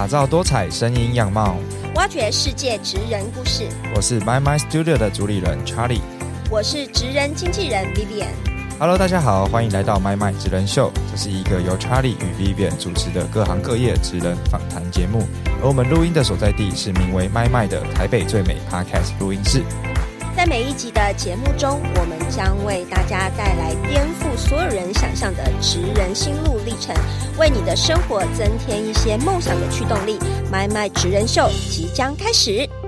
打造多彩声音样貌。挖掘世界职人故事。我是 My My Studio 的主理人 Charlie。我是职人经纪人 Vivian。Hello，大家好，欢迎来到 My My 职人秀。这是一个由 Charlie 与 Vivian 主持的各行各业职人访谈节目。而我们录音的所在地是名为 My My 的台北最美 Podcast 录音室。在每一集的节目中，我们将为大家带来颠覆所有人想象的职人心路历程，为你的生活增添一些梦想的驱动力。麦麦职人秀即将开始。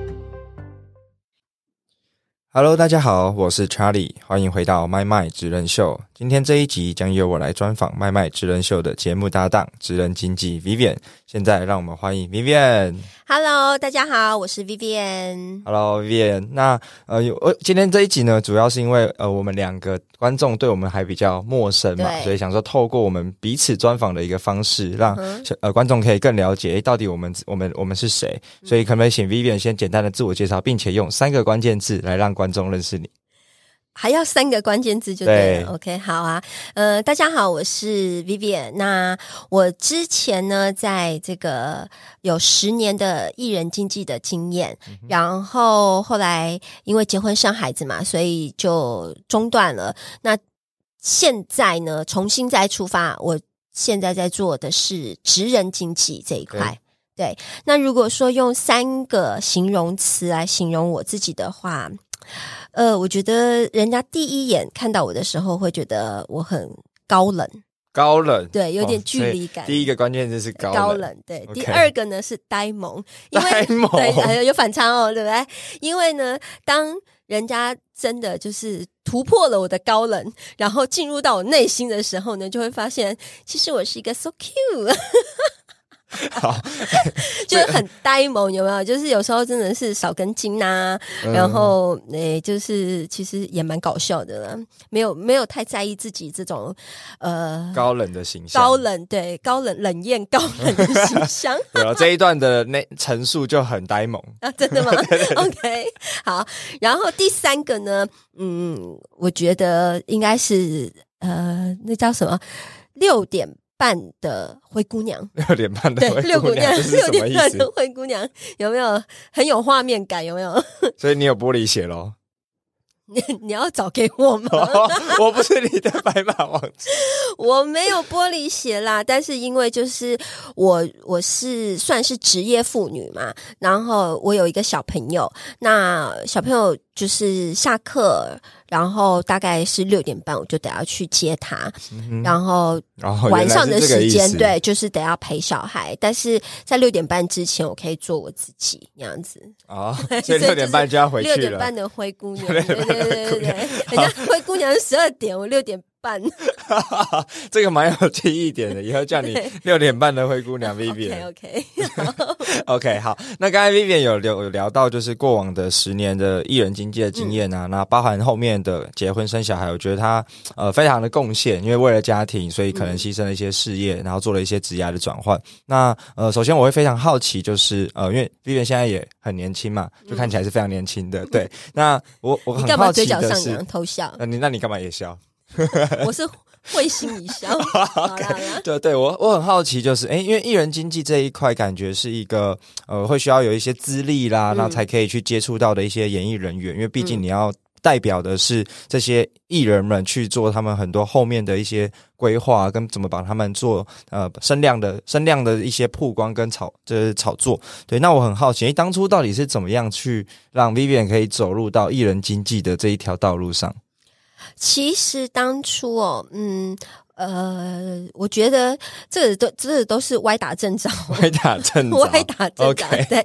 Hello，大家好，我是 Charlie，欢迎回到麦麦职人秀。今天这一集将由我来专访麦麦职人秀的节目搭档职人经纪 Vivian。现在让我们欢迎 Vivian。Hello，大家好，我是 Vivian。Hello Vivian，那呃，有呃，今天这一集呢，主要是因为呃，我们两个观众对我们还比较陌生嘛，所以想说透过我们彼此专访的一个方式，让、呃观众可以更了解，诶，到底我们我们我们是谁。所以可不可以请 Vivian 先简单的自我介绍，并且用三个关键字来让观众认识你？还要三个关键字就对了。对 OK，好啊。呃，大家好，我是 Vivian。那我之前呢，在这个有十年的艺人经纪的经验，然后后来因为结婚生孩子嘛，所以就中断了。那现在呢，重新再出发，我现在在做的是职人经济这一块。对，那如果说用三个形容词来形容我自己的话，呃，我觉得人家第一眼看到我的时候，会觉得我很高冷，高冷，对，有点哦距离感。第一个关键就是高冷，高冷，对。第二个呢是呆萌，因为呆萌有反差哦，对不对？因为呢，当人家真的就是突破了我的高冷，然后进入到我内心的时候呢，就会发现，其实我是一个 so cute，好，就是很呆萌，有没有？就是有时候真的是少根筋呐、嗯。然后诶、就是其实也蛮搞笑的啦，没有没有太在意自己这种呃高冷的形象，高冷对高冷冷艳高冷的形象。对了，这一段的那陈述就很呆萌，啊，真的吗？OK，好。然后第三个呢，嗯，我觉得应该是呃，那叫什么？六点半的灰姑娘。六点半的对，灰六姑娘，六点半的？灰姑娘有没有很有画面感？有没有？所以你有玻璃鞋喽？你你要找给我吗？我不是你的白马王子，我没有玻璃鞋啦，但是因为就是我我是算是职业妇女嘛，然后我有一个小朋友，那小朋友就是下课，然后大概是六点半我就得要去接他，然后然后晚上的时间对。对，就是得要陪小孩，但是在六点半之前我可以做我自己那样子。哦，所以六点半就要回六去了。六点半的灰姑娘，对对对对对，人家灰姑娘是十二点，我六点半。这个蛮有记忆点的，以后叫你六点半的灰姑娘 Vivian。OK，OK，好，那刚才 Vivian 有聊有聊到就是过往的十年的艺人经济的经验嗯啊，那包含后面的结婚生小孩，我觉得他呃非常的贡献，因为为了家庭，所以可能牺牲了一些事业，然后做了一些职业的转换。那呃，首先我会非常好奇，就是呃，因为 Vivian 现在也很年轻嘛，就看起来是非常年轻的。对，那我我很嗯你干嘛嘴角上扬，偷笑？那你那你干嘛也笑？我是会心一笑。对对，我我很好奇，就是哎，因为艺人经济这一块，感觉是一个呃，会需要有一些资历啦，嗯那才可以去接触到的一些演艺人员，因为毕竟你要代表的是这些艺人们去做他们很多后面的一些规划，跟怎么把他们做呃声量的声量的一些曝光跟炒就是炒作。对，那我很好奇，诶，当初到底是怎么样去让 Vivian 可以走入到艺人经济的这一条道路上？其实当初哦，嗯。呃，我觉得这都这都是歪打正着，歪打正着，歪打正着对。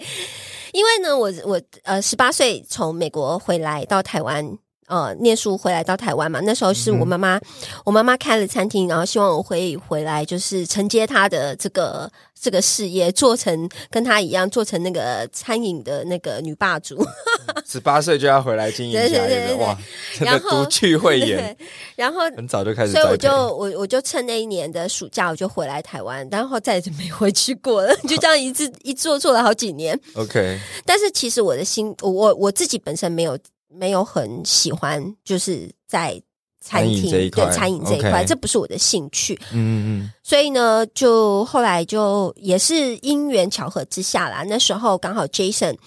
因为呢，我我呃十八岁从美国回来到台湾，呃念书回来到台湾嘛，那时候是我妈妈，我妈妈开了餐厅，然后希望我会回来就是承接她的这个这个事业，做成跟她一样，做成那个餐饮的那个女霸主。十八岁就要回来经营对对家业的，对？哇，真的独具慧眼，然后很早就开始所以我就我我就趁那一年的暑假，我就回来台湾，然后再也就没回去过了，就这样一直一做做了好几年。OK，但是其实我的心，我我我自己本身没有没有很喜欢，就是在餐厅，对餐饮这一块这不是我的兴趣。嗯嗯所以呢，就后来就也是因缘巧合之下啦。那时候刚好 Jason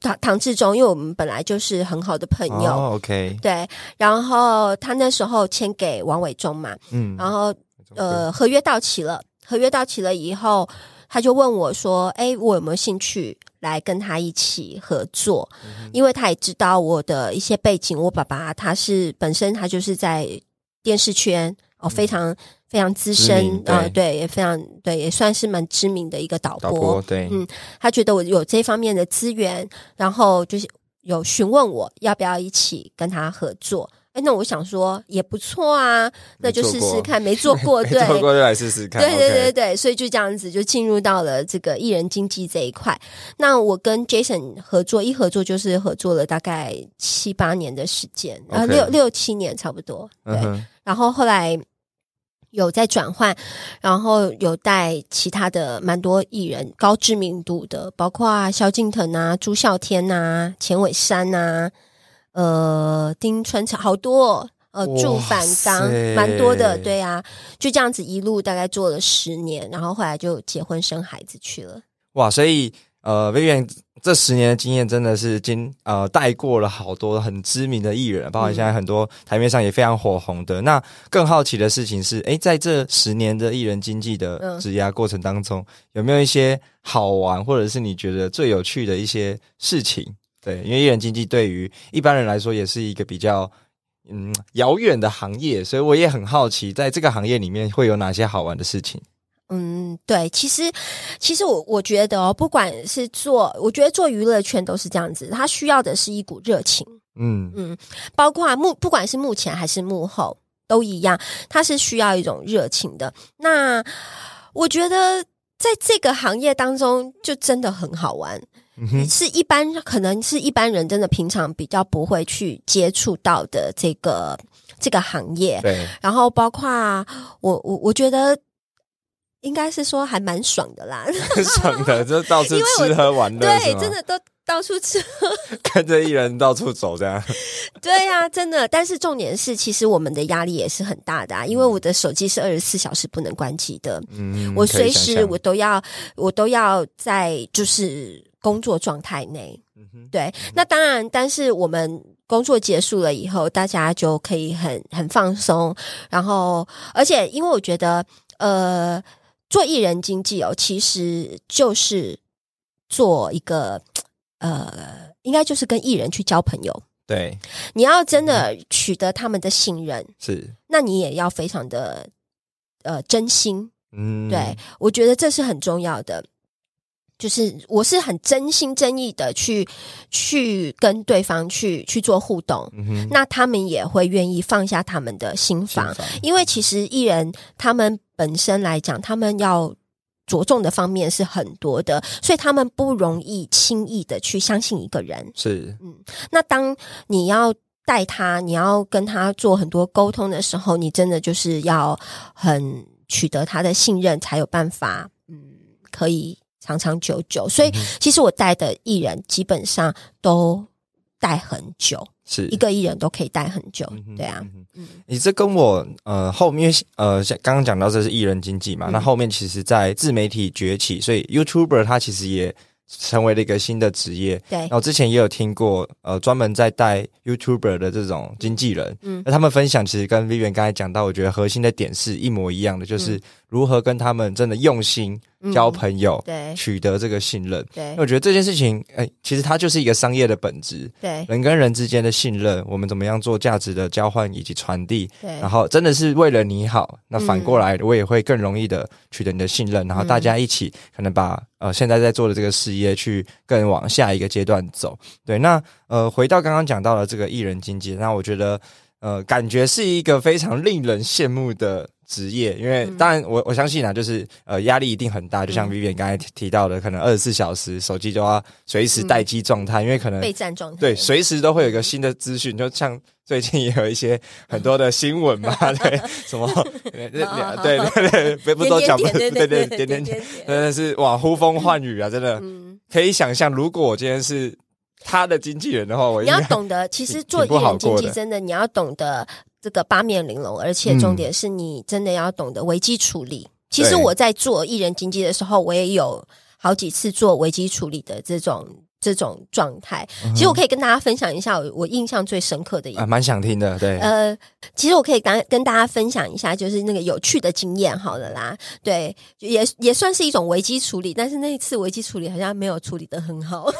唐唐志忠，因为我们本来就是很好的朋嗯，友，哦，OK，对。然后他那时候签给王伟忠嘛，嗯，然后呃，合约到期了，合约到期了以后，他就问我说：“哎，我有没有兴趣来跟他一起合作？”因为他也知道我的一些背景，我爸爸他是本身他就是在电视圈哦，非常非常资深名啊、对对，也非常对，也算是蛮知名的一个导导播对，嗯他觉得我有这方面的资源，然后就是有询问我要不要一起跟他合作。哎，那我想说也不错啊，那就试试看，没 做过，没对，做过就来试试看，对对对对，所以就这样子就进入到了这个艺人经济这一块。那我跟 Jason 合作，一合作就是合作了大概七八年的时间，啊六六七年差不多。对，嗯，然后后来有在转换，然后有带其他的蛮多艺人，高知名度的，包括萧敬腾啊、朱孝天呐、钱伟山呐、呃丁春成，好多、哦。呃，哇祝反刚蛮多的，对啊，就这样子一路大概做了十年，然后后来就结婚生孩子去了。哇，所以呃，Vivian 这十年的经验真的是经呃带过了好多很知名的艺人，包括现在很多台面上也非常火红的。那更好奇的事情是，哎，在这十年的艺人经济的嗯职涯过程当中，有没有一些好玩，或者是你觉得最有趣的一些事情？对，因为艺人经济对于一般人来说也是一个比较。嗯，遥远的行业，所以我也很好奇，在这个行业里面会有哪些好玩的事情？嗯，对，其实其实我我觉得哦，不管是做，我觉得做娱乐圈都是这样子，他需要的是一股热情。嗯嗯，包括幕，不管是幕前还是幕后，都一样，它是需要一种热情的。那我觉得在这个行业当中，就真的很好玩，嗯哼，是一般可能是一般人真的平常比较不会去接触到的这个这个行业。对，然后包括我我我觉得应该是说还蛮爽的啦，很 爽的，就到处吃喝玩乐，对，真的都到处吃。跟着艺人到处走，这样。对呀、真的。但是重点是，其实我们的压力也是很大的、啊，因为我的手机是二十四小时不能关机的，嗯，我随时我都要，我都要在就是工作状态内。嗯哼对，那当然，但是我们工作结束了以后，大家就可以很很放松，然后而且因为我觉得，呃，做艺人经济哦，其实就是做一个呃，应该就是跟艺人去交朋友。对，你要真的取得他们的信任，是，那你也要非常的呃真心。嗯，对，我觉得这是很重要的。就是我是很真心真意的去去跟对方去去做互动，嗯，那他们也会愿意放下他们的心房，心房因为其实艺人他们本身来讲，他们要着重的方面是很多的，所以他们不容易轻易的去相信一个人。是，嗯那当你要带他，你要跟他做很多沟通的时候，你真的就是要很取得他的信任，才有办法，嗯，可以长长久久。所以，其实我带的艺人基本上都带很久，是。一个艺人都可以带很久嗯。对啊，你这跟我呃后面呃像刚刚讲到这是艺人经济嘛，嗯。那后面其实在自媒体崛起，所以 YouTuber 他其实也成为了一个新的职业。对。然，后之前也有听过呃专门在带 YouTuber 的这种经纪人，嗯。那他们分享其实跟 Vivian 刚才讲到，我觉得核心的点是一模一样的，就是如何跟他们真的用心嗯交朋友，对取得这个信任。对那我觉得这件事情，哎、其实它就是一个商业的本质，对人跟人之间的信任，我们怎么样做价值的交换以及传递，对然后真的是为了你好，那反过来我也会更容易的取得你的信任，然后大家一起可能把呃现在在做的这个事业去更往下一个阶段走。对，那呃回到刚刚讲到的这个艺人经济，那我觉得呃感觉是一个非常令人羡慕的。职业，因为嗯。当然我我相信啊，就是呃压力一定很大，就像嗯。Vivian 刚才提到的，可能二十四小时手机都要随时待机状态，因为可能备战状态，对，随时都会有一个新的资讯，就像最近也有一些很多的新闻嘛，对，什么，对对对对，不不都讲不对对点点点，真的是哇呼风唤雨啊，真的嗯，可以想象，如果我今天是他的经纪人的话，我你要懂得，其实做艺人经纪真的，你要懂得这个八面玲珑，而且重点是你真的要懂得危机处理。其实我在做艺人经济的时候，我也有好几次做危机处理的这种。这种状态，其实我可以跟大家分享一下我印象最深刻的一，啊，蛮想听的，对。呃，其实我可以跟跟大家分享一下，就是那个有趣的经验，好了啦，对，也也算是一种危机处理，但是那一次危机处理好像没有处理的很好，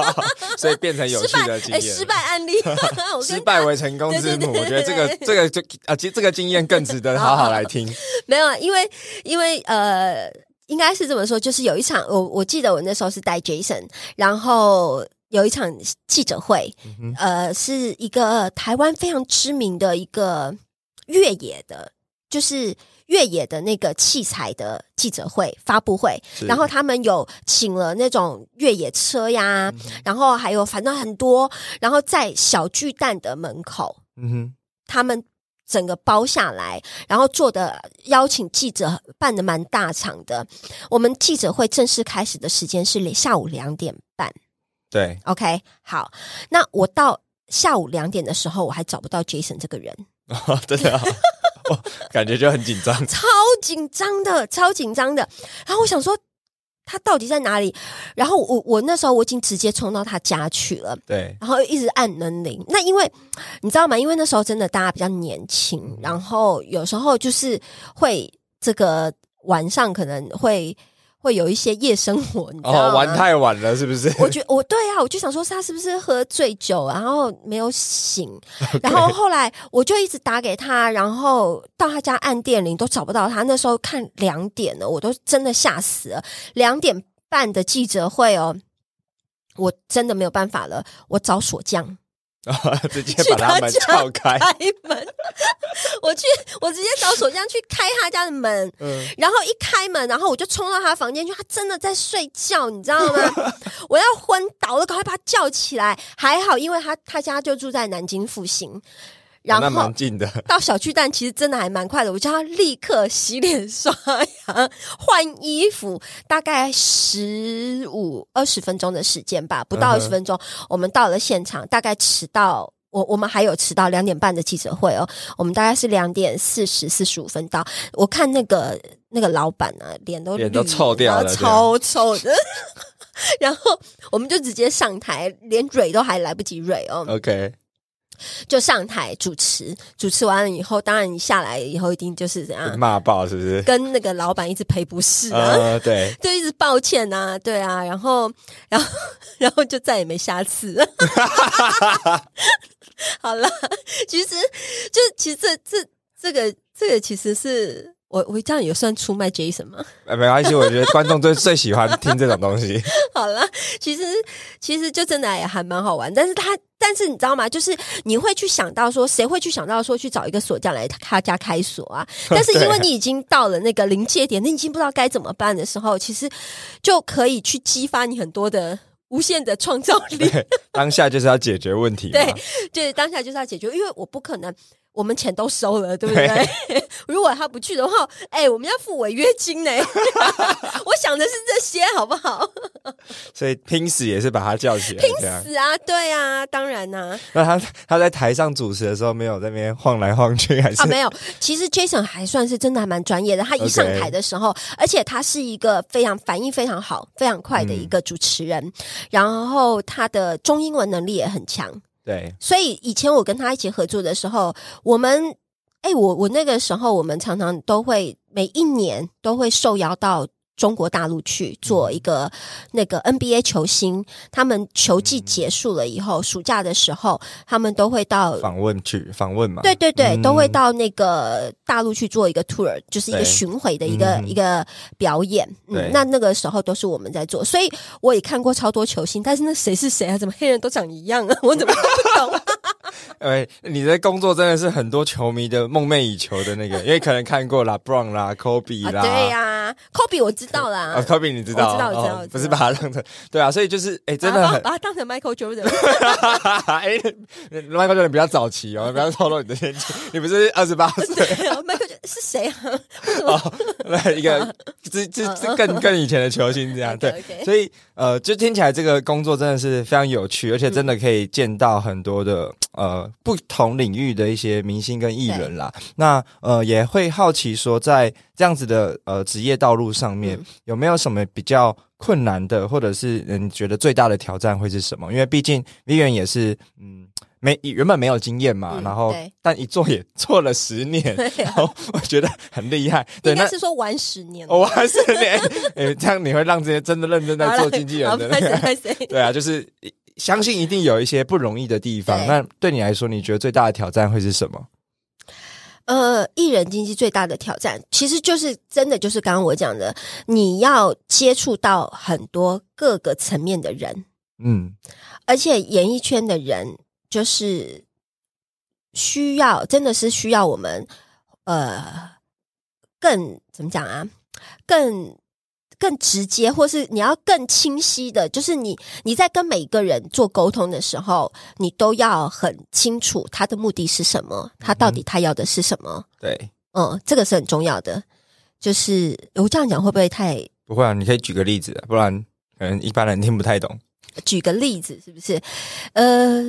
所以变成有趣的经验，失败案例，失败为成功之母。我觉得这个这个就啊，其实这个经验更值得好好来听。没有，因为因为呃。应该是这么说，就是有一场，我我记得我那时候是带 Jason，然后有一场记者会，呃，是一个台湾非常知名的一个越野的，就是越野的那个器材的记者会发布会，然后他们有请了那种越野车呀，然后还有反正很多，然后在小巨蛋的门口，嗯哼，他们。整个包下来，然后做的邀请记者办的蛮大场的。我们记者会正式开始的时间是下午两点半。对，OK，好。那我到下午两点的时候，我还找不到 Jason 这个人。真的，感觉就很紧张，超紧张的，超紧张的。然后我想说。他到底在哪里？然后我我那时候我已经直接冲到他家去了，对，然后一直按门铃。那因为你知道吗？因为那时候真的大家比较年轻，然后有时候就是会这个晚上可能会。会有一些夜生活，你知道吗？玩太晚了，是不是？我觉我对啊，我就想说他是不是喝醉酒，然后没有醒，然后后来我就一直打给他，然后到他家按电铃都找不到他。那时候看两点了，我都真的吓死了。两点半的记者会哦，我真的没有办法了，我找锁匠。直接把他门撬开，开门。我去，我直接找锁匠去开他家的门。嗯，然后一开门，然后我就冲到他房间去。他真的在睡觉，你知道吗？我要昏倒了，赶快把他叫起来。还好，因为他他家就住在南京复兴。然后蛮近的，到小巨蛋其实真的还蛮快的。我叫他立刻洗脸刷牙换衣服，大概十五二十分钟的时间吧，不到二十分钟，我们到了现场。大概迟到，我我们还有迟到两点半的记者会哦。我们大概是两点四十四十五分到。我看那个那个老板呢，脸都脸都臭掉了，超臭的。然后我们就直接上台，连蕊都还来不及蕊哦。OK。就上台主持，主持完了以后，当然你下来以后一定就是怎样骂爆，是不是？跟那个老板一直赔不是啊，对，就一直抱歉啊，对啊，然后，然后，然后就再也没下次。好了，其实就其实这这这个这个其实是。我我这样也算出卖 Jason 吗？没关系，我觉得观众最最喜欢听这种东西。好了，其实其实就真的也还蛮好玩，但是他但是你知道吗？就是你会去想到说，谁会去想到说去找一个锁匠来他家开锁啊？但是因为你已经到了那个临界点，你已经不知道该怎么办的时候，其实就可以去激发你很多的无限的创造力。当下就是要解决问题，对，对，当下就是要解决，因为我不可能。我们钱都收了，对不对？如果他不去的话，哎，我们要付违约金呢。我想的是这些，好不好？所以拼死也是把他叫起来，拼死啊！对啊，当然呐。那他他在台上主持的时候，没有在那边晃来晃去，还是啊？没有。其实 Jason 还算是真的还蛮专业的。他一上台的时候，而且他是一个非常反应非常好、非常快的一个主持人，然后他的中英文能力也很强。对，所以以前我跟他一起合作的时候，我们，哎，我我那个时候，我们常常都会每一年都会受邀到。中国大陆去做一个那个 NBA 球星，他们球季结束了以后，暑假的时候，他们都会到访问去访问嘛？对对对，都会到那个大陆去做一个 tour，就是一个巡回的一个一个表演。嗯，那那个时候都是我们在做，所以我也看过超多球星，但是那谁是谁啊？怎么黑人都长一样啊？我怎么不懂？哎，你的工作真的是很多球迷的梦寐以求的那个，因为可能看过啦 Brown 啦，Kobe 啦，对呀，Kobe 我知道啦，Kobe 你知道，知道，知道，不是把他当成对啊，所以就是哎，真的很把他当成 Michael Jordan，哎，Michael Jordan 比较早期哦，不要透露你的年纪，你不是二十八岁，Michael 是谁啊？哦，那一个 这这这更更以前的球星这样 对，所以呃，就听起来这个工作真的是非常有趣，而且真的可以见到很多的呃不同领域的一些明星跟艺人啦。那呃也会好奇说，在这样子的呃职业道路上面，有没有什么比较困难的，或者是你觉得最大的挑战会是什么？因为毕竟 Vivian 也是嗯。没原本没有经验嘛，然后但一做也 做了十年，然后我觉得很厉害。对，那是说玩十年，玩十年，哎，这样你会让这些真的认真在做经纪人的，对啊，就是相信一定有一些不容易的地方。那对你来说，你觉得最大的挑战会是什么？呃，艺人经济最大的挑战，其实就是真的就是刚刚我讲的，你要接触到很多各个层面的人，嗯，而且演艺圈的人。就是需要，真的是需要我们，呃，更怎么讲啊？更更直接，或是你要更清晰的，就是你你在跟每一个人做沟通的时候，你都要很清楚他的目的是什么，他到底他要的是什么？对，嗯，这个是很重要的。就是我这样讲会不会太不会啊？你可以举个例子，不然可能一般人听不太懂。举个例子，是不是？呃，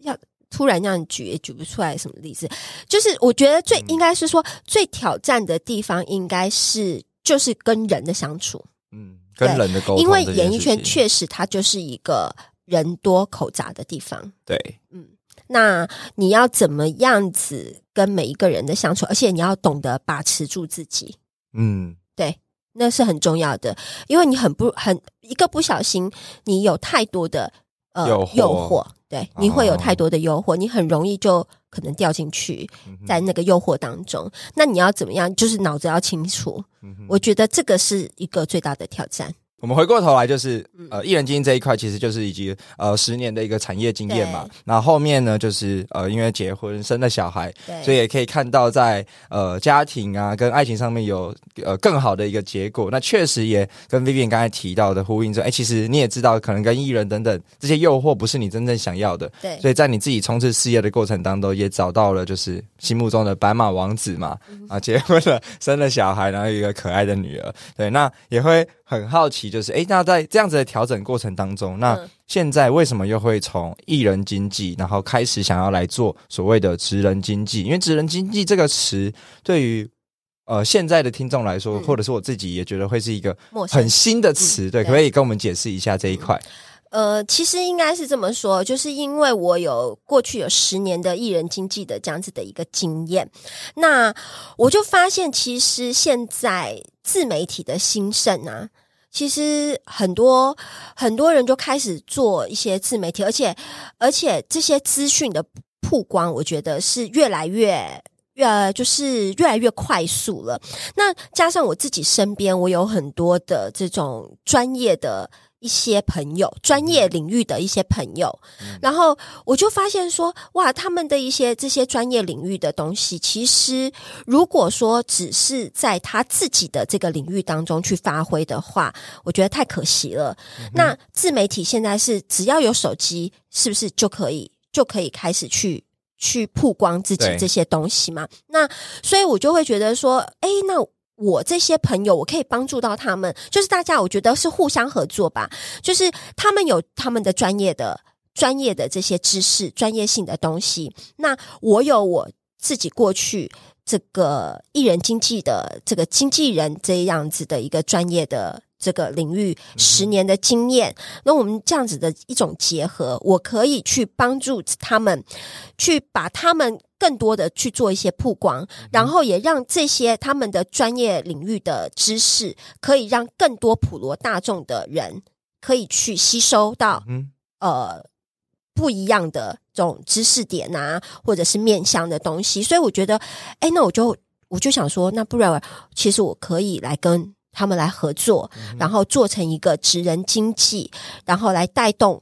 要突然让你举也举不出来什么例子。就是我觉得最应该是说最挑战的地方，应该是就是跟人的相处。嗯，跟人的沟通。因为演艺圈确实它就是一个人多口杂的地方。对，嗯，那你要怎么样子跟每一个人的相处，而且你要懂得把持住自己。嗯，对。那是很重要的，因为你很不很一个不小心，你有太多的呃诱惑，对，你会有太多的诱惑，你很容易就可能掉进去在那个诱惑当中。那你要怎么样？就是脑子要清楚。我觉得这个是一个最大的挑战。我们回过头来，就是呃，艺人经营这一块，其实就是以及呃十年的一个产业经验嘛。那后面呢，就是呃，因为结婚生了小孩，所以也可以看到在呃家庭啊跟爱情上面有呃更好的一个结果。那确实也跟 Vivian 刚才提到的呼应着，哎，其实你也知道，可能跟艺人等等这些诱惑不是你真正想要的。对，所以在你自己冲刺事业的过程当中，也找到了就是心目中的白马王子嘛。啊，结婚了，生了小孩，然后有一个可爱的女儿。对，那也会。很好奇，就是哎，那在这样子的调整过程当中，那现在为什么又会从艺人经济，然后开始想要来做所谓的职人经济？因为职人经济这个词，对于呃现在的听众来说，或者是我自己也觉得会是一个很新的词，对，可以跟我们解释一下这一块。呃，其实应该是这么说，就是因为我有过去有十年的艺人经济的这样子的一个经验，那我就发现，其实现在自媒体的兴盛啊，其实很多很多人就开始做一些自媒体，而且而且这些资讯的曝光，我觉得是越来越越就是越来越快速了。那加上我自己身边，我有很多的这种专业的。一些朋友，专业领域的一些朋友，然后我就发现说，哇，他们的一些这些专业领域的东西，其实如果说只是在他自己的这个领域当中去发挥的话，我觉得太可惜了。那自媒体现在是只要有手机，是不是就可以就可以开始去去曝光自己这些东西嘛？那所以我就会觉得说，哎，那。我这些朋友，我可以帮助到他们，就是大家，我觉得是互相合作吧。就是他们有他们的专业的、专业的这些知识、专业性的东西，那我有我自己过去这个艺人经济的这个经纪人这样子的一个专业的。这个领域十年的经验，那我们这样子的一种结合，我可以去帮助他们，去把他们更多的去做一些曝光，然后也让这些他们的专业领域的知识，可以让更多普罗大众的人可以去吸收到，呃，不一样的这种知识点啊，或者是面向的东西。所以我觉得，哎，那我就我就想说，那不然其实我可以来跟。他们来合作，然后做成一个职人经济，然后来带动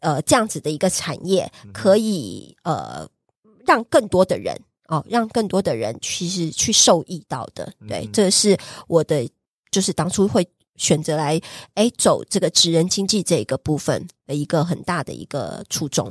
呃这样子的一个产业，可以呃让更多的人哦，让更多的人其实去受益到的。对，这是我的，就是当初会选择来哎走这个职人经济这一个部分。的一个很大的一个初衷。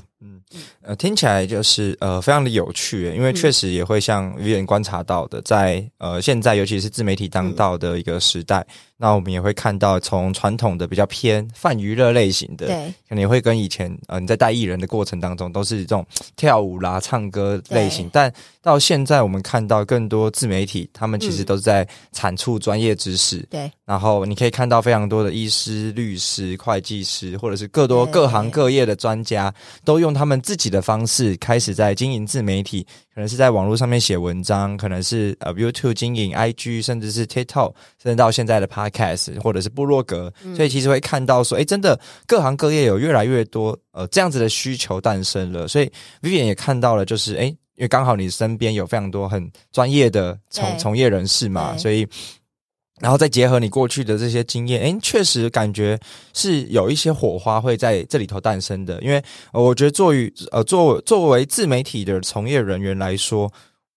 呃，听起来就是呃非常的有趣，因为确实也会像 Vivian 观察到的，在呃现在尤其是自媒体当道的一个时代，那我们也会看到从传统的比较偏泛娱乐类型的，对，可能也会跟以前呃你在带艺人的过程当中都是这种 跳舞啦、唱歌类型，但到现在我们看到更多自媒体，他们其实都是在产出专业知识，对，然后你可以看到非常多的医师、律师、会计师，或者是各多各行各业的专家，都用他们自己的方式开始在经营自媒体，可能是在网络上面写文章，可能是呃 YouTube 经营 IG，甚至是 TikTok，甚至到现在的 Podcast 或者是部落格，所以其实会看到说，哎，真的各行各业有越来越多呃这样子的需求诞生了，所以 Vivian 也看到了，就是哎。因为刚好你身边有非常多很专业的从从业人士嘛，所以，然后再结合你过去的这些经验，诶，确实感觉是有一些火花会在这里头诞生的。因为我觉得，作为呃作作为自媒体的从业人员来说，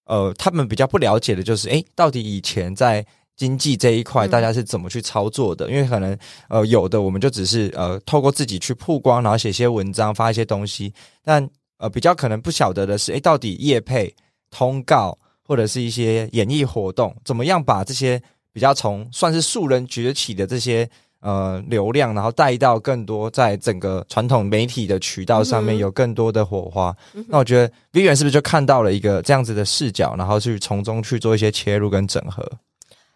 呃，他们比较不了解的就是，诶，到底以前在经济这一块大家是怎么去操作的？因为可能呃有的我们就只是呃透过自己去曝光，然后写些文章，发一些东西，但。呃，比较可能不晓得的是，诶，到底业配、通告或者是一些演艺活动，怎么样把这些比较从算是素人崛起的这些呃流量，然后带到更多在整个传统媒体的渠道上面有更多的火花？那我觉得 Vivian 是不是就看到了一个这样子的视角，然后去从中去做一些切入跟整合？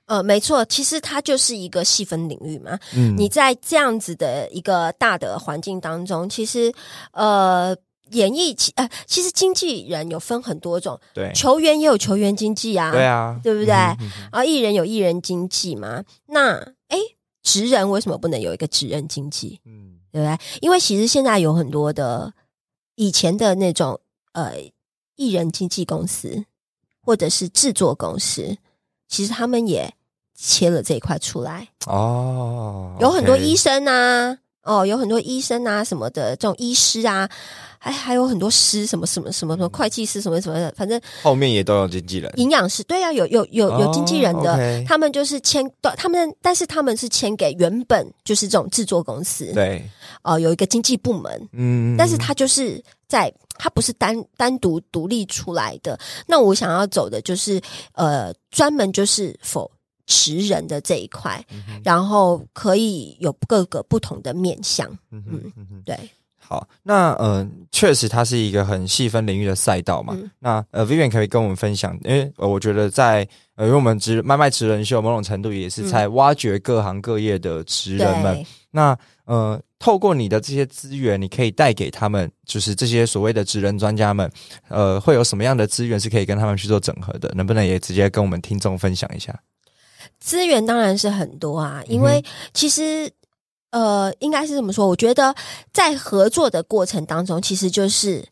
呃，没错，其实它就是一个细分领域嘛。嗯，你在这样子的一个大的环境当中，其实呃。演艺其呃，其实经纪人有分很多种，对，球员也有球员经纪啊，对啊，对不对？啊，艺人有艺人经纪嘛？那哎，职人为什么不能有一个职人经纪？嗯，对不对？因为其实现在有很多的以前的那种呃艺人经纪公司或者是制作公司，其实他们也切了这一块出来哦，有很多医生啊，哦，有很多医生啊什么的这种医师啊。还还有很多师什么什么什么什么会计师什么什么的，反正后面也都有经纪人。营养师对啊，有有有有经纪人的，他们就是签，他们但是他们是签给原本就是这种制作公司，对，哦，有一个经纪部门，嗯，但是他就是在，他不是单单独独立出来的。那我想要走的就是呃，专门就是否持人的这一块，然后可以有各个不同的面向，嗯嗯，对。好，那呃，确实它是一个很细分领域的赛道嘛。那呃，Vivian 可以跟我们分享，因为呃，我觉得在呃，因为我们职卖卖职人秀，某种程度也是在挖掘各行各业的职人们。那呃，透过你的这些资源，你可以带给他们，就是这些所谓的职人专家们，呃，会有什么样的资源是可以跟他们去做整合的？能不能也直接跟我们听众分享一下？资源当然是很多啊，因为其实。呃，应该是这么说。我觉得在合作的过程当中，其实就是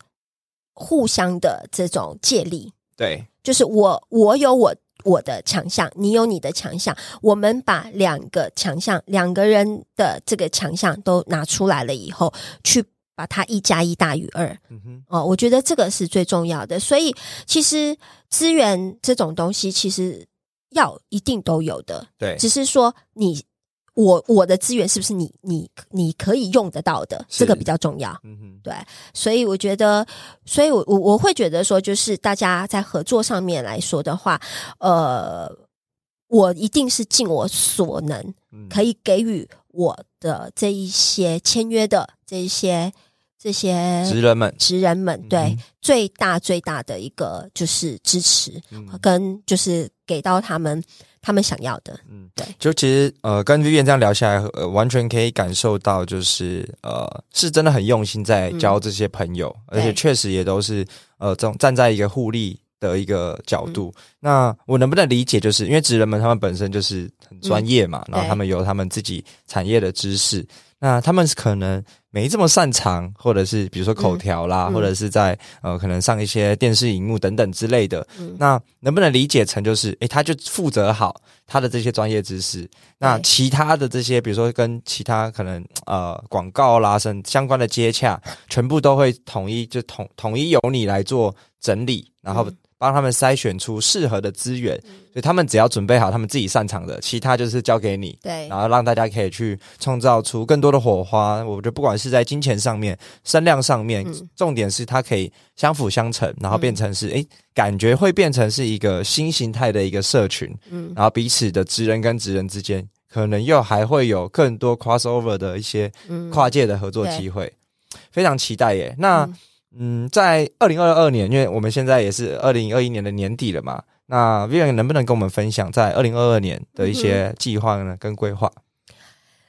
互相的这种借力。对，就是我我有我我的强项，你有你的强项，我们把两个强项，两个人的这个强项都拿出来了以后，去把它一加一大于二。嗯哼，哦，我觉得这个是最重要的。所以，其实资源这种东西，其实要一定都有的。对，只是说你。我我的资源是不是你你你可以用得到的？这个比较重要。嗯哼，对，所以我觉得，所以我我我会觉得说，就是大家在合作上面来说的话，呃，我一定是尽我所能，可以给予我的这一些签约的这一些这些职人们，职人们，对最大最大的一个就是支持，跟就是给到他们。他们想要的，嗯，对，就其实呃，跟 Vivian 这样聊下来，呃，完全可以感受到，就是呃，是真的很用心在交这些朋友，而且确实也都是呃，这种站在一个互利的一个角度。那我能不能理解，就是因为职人们他们本身就是很专业嘛，然后他们有他们自己产业的知识，那他们是可能。没这么擅长，或者是比如说口条啦，或者是在呃可能上一些电视荧幕等等之类的，那能不能理解成就是，诶，他就负责好他的这些专业知识，那其他的这些，比如说跟其他可能呃广告啦、相相关的接洽，全部都会统一就统统一由你来做整理，然后帮他们筛选出适合的资源，所以他们只要准备好他们自己擅长的，其他就是交给你。对，然后让大家可以去创造出更多的火花。我觉得不管是在金钱上面、声量上面，重点是它可以相辅相成，然后变成是诶，感觉会变成是一个新形态的一个社群。嗯，然后彼此的职人跟职人之间，可能又还会有更多 crossover 的一些跨界的合作机会，非常期待耶。那嗯，在二零二二年，因为我们现在也是二零二一年的年底了嘛。那 Vivian 能不能跟我们分享在二零二二年的一些计划呢？跟规划？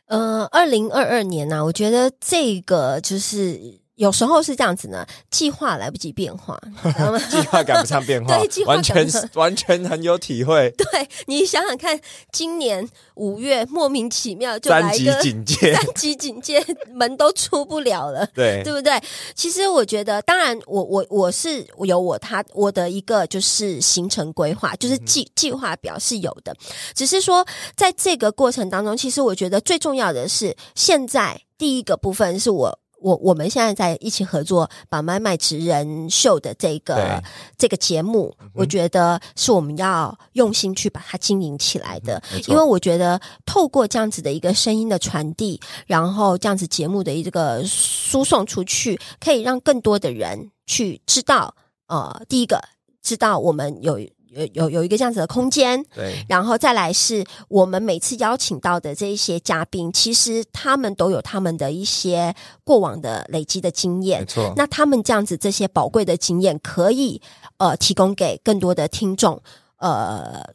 呃，二零二二年呢，我觉得这个就是。有时候是这样子呢，计划来不及变化，计划赶不上变化，对，完全完全很有体会。对你想想看，今年五月莫名其妙就来一个警戒，三级警戒，门都出不了了，对，对不对？其实我觉得，当然，我我我是有我他我的一个就是行程规划，就是计计划表是有的，只是说在这个过程当中，其实我觉得最重要的是，现在第一个部分是我。我我们现在在一起合作，把麦麦职人秀的这个这个节目，我觉得是我们要用心去把它经营起来的。因为我觉得透过这样子的一个声音的传递，然后这样子节目的一个输送出去，可以让更多的人去知道。呃，第一个知道我们有。有有有一个这样子的空间，对，然后再来是我们每次邀请到的这一些嘉宾，其实他们都有他们的一些过往的累积的经验，没错。那他们这样子这些宝贵的经验，可以呃提供给更多的听众，呃，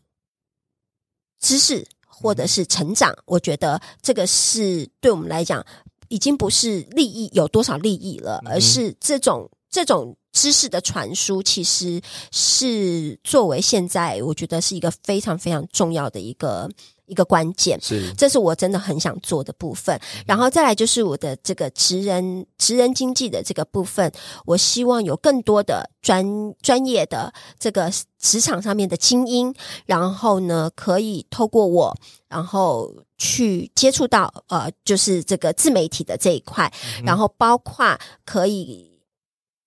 知识或者是成长。我觉得这个是对我们来讲，已经不是利益有多少利益了，而是这种这种。知识的传输其实是作为现在，我觉得是一个非常非常重要的一个一个关键。是，这是我真的很想做的部分。然后再来就是我的这个职人职人经济的这个部分，我希望有更多的专专业的这个职场上面的精英，然后呢，可以透过我，然后去接触到呃，就是这个自媒体的这一块，然后包括可以。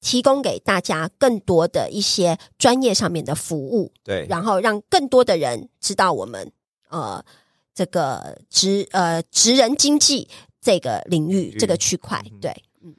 提供给大家更多的一些专业上面的服务，对，然后让更多的人知道我们呃这个职呃职人经济这个领域这个区块，对，嗯，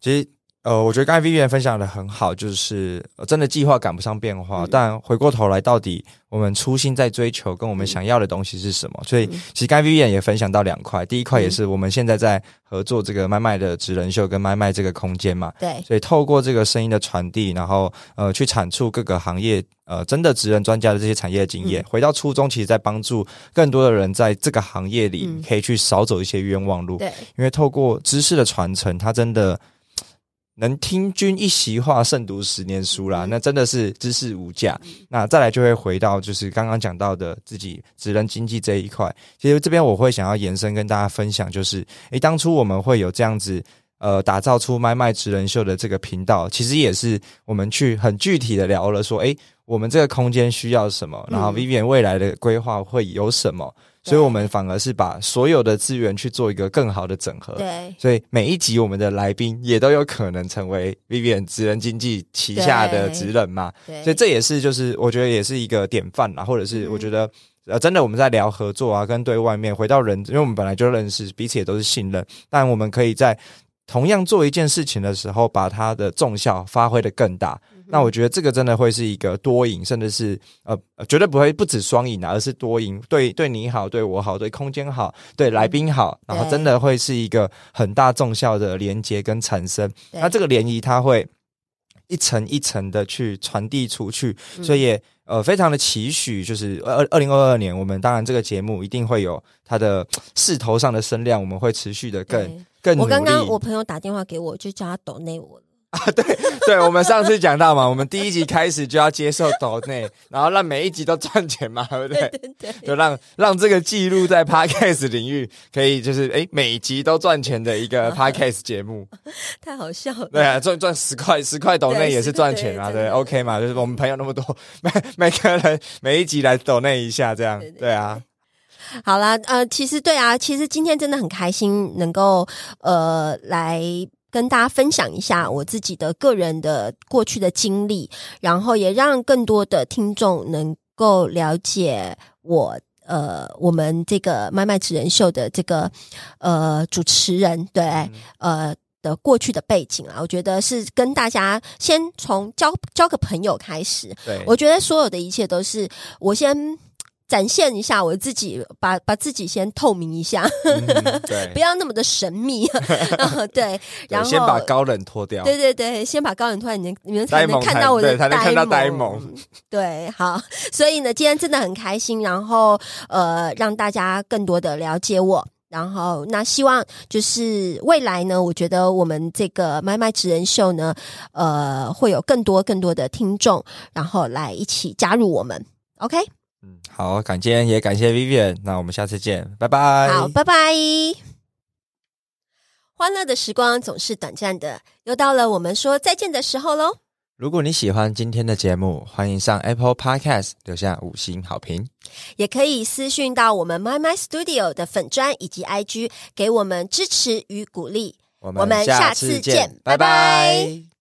其实。呃，我觉得刚才 Vivian 分享的很好，就是真的计划赶不上变化，但回过头来，到底我们初心在追求跟我们想要的东西是什么？所以，其实刚才 Vivian 也分享到两块，第一块也是我们现在在合作这个麦麦的职人秀跟麦麦这个空间嘛，对，所以透过这个声音的传递，然后呃去产出各个行业呃真的职人专家的这些产业经验，回到初衷，其实在帮助更多的人在这个行业里可以去少走一些冤枉路，对，因为透过知识的传承，它真的。能听君一席话，胜读十年书啦，那真的是知识无价。那再来就会回到就是刚刚讲到的自己职人经济这一块。其实这边我会想要延伸跟大家分享，就是诶，当初我们会有这样子呃，打造出麦麦职人秀的这个频道，其实也是我们去很具体的聊了说，诶，我们这个空间需要什么，然后 Vivian 未来的规划会有什么。所以，我们反而是把所有的资源去做一个更好的整合。对，所以每一集我们的来宾也都有可能成为 Vivian 职人经济旗下的职人嘛。对，所以这也是就是我觉得也是一个典范啦，或者是我觉得呃，真的我们在聊合作啊，跟对外面回到人，因为我们本来就认识彼此，也都是信任，但我们可以在同样做一件事情的时候，把它的重效发挥的更大。那我觉得这个真的会是一个多赢，甚至是呃，绝对不会不止双赢啊，而是多赢。对，对你好，对我好，对空间好，对来宾好，然后真的会是一个很大重效的连接跟产生。那这个涟漪它会一层一层的去传递出去，所以也呃非常的期许，就是二二零二二年，我们当然这个节目一定会有它的势头上的声量，我们会持续的更更我刚刚我朋友打电话给我，就叫他抖内我。啊，对对，我们上次讲到嘛，我们第一集开始就要接受抖内，然后让每一集都赚钱嘛，对不对？对对，就让让这个记录在 podcast 领域可以，就是哎，每集都赚钱的一个 podcast 节目，太好笑了。对啊，赚赚十块，十块抖内也是赚钱啊，对，OK 嘛，就是我们朋友那么多，每每个人每一集来抖内一下，这样，对啊。好啦，呃，其实对啊，其实今天真的很开心，能够呃来。跟大家分享一下我自己的个人的过去的经历，然后也让更多的听众能够了解我。呃，我们这个麦麦纸人秀的这个呃主持人，对，呃的过去的背景啊，我觉得是跟大家先从交交个朋友开始。对，我觉得所有的一切都是我先。展现一下我自己，把把自己先透明一下，对，不要那么的神秘，对，然后先把高冷脱掉，对对对，先把高冷脱掉，你们你们才能看到我的呆萌，对，好，所以呢，今天真的很开心，然后呃，让大家更多的了解我，然后那希望就是未来呢，我觉得我们这个麦麦职人秀呢，呃，会有更多更多的听众，然后来一起加入我们，OK。嗯，好，感谢也感谢 Vivian，那我们下次见，拜拜。好，拜拜。欢乐的时光总是短暂的，又到了我们说再见的时候喽。如果你喜欢今天的节目，欢迎上 Apple Podcast 留下五星好评，也可以私讯到我们 My My Studio 的粉砖以及 IG，给我们支持与鼓励。我们下次见，拜拜。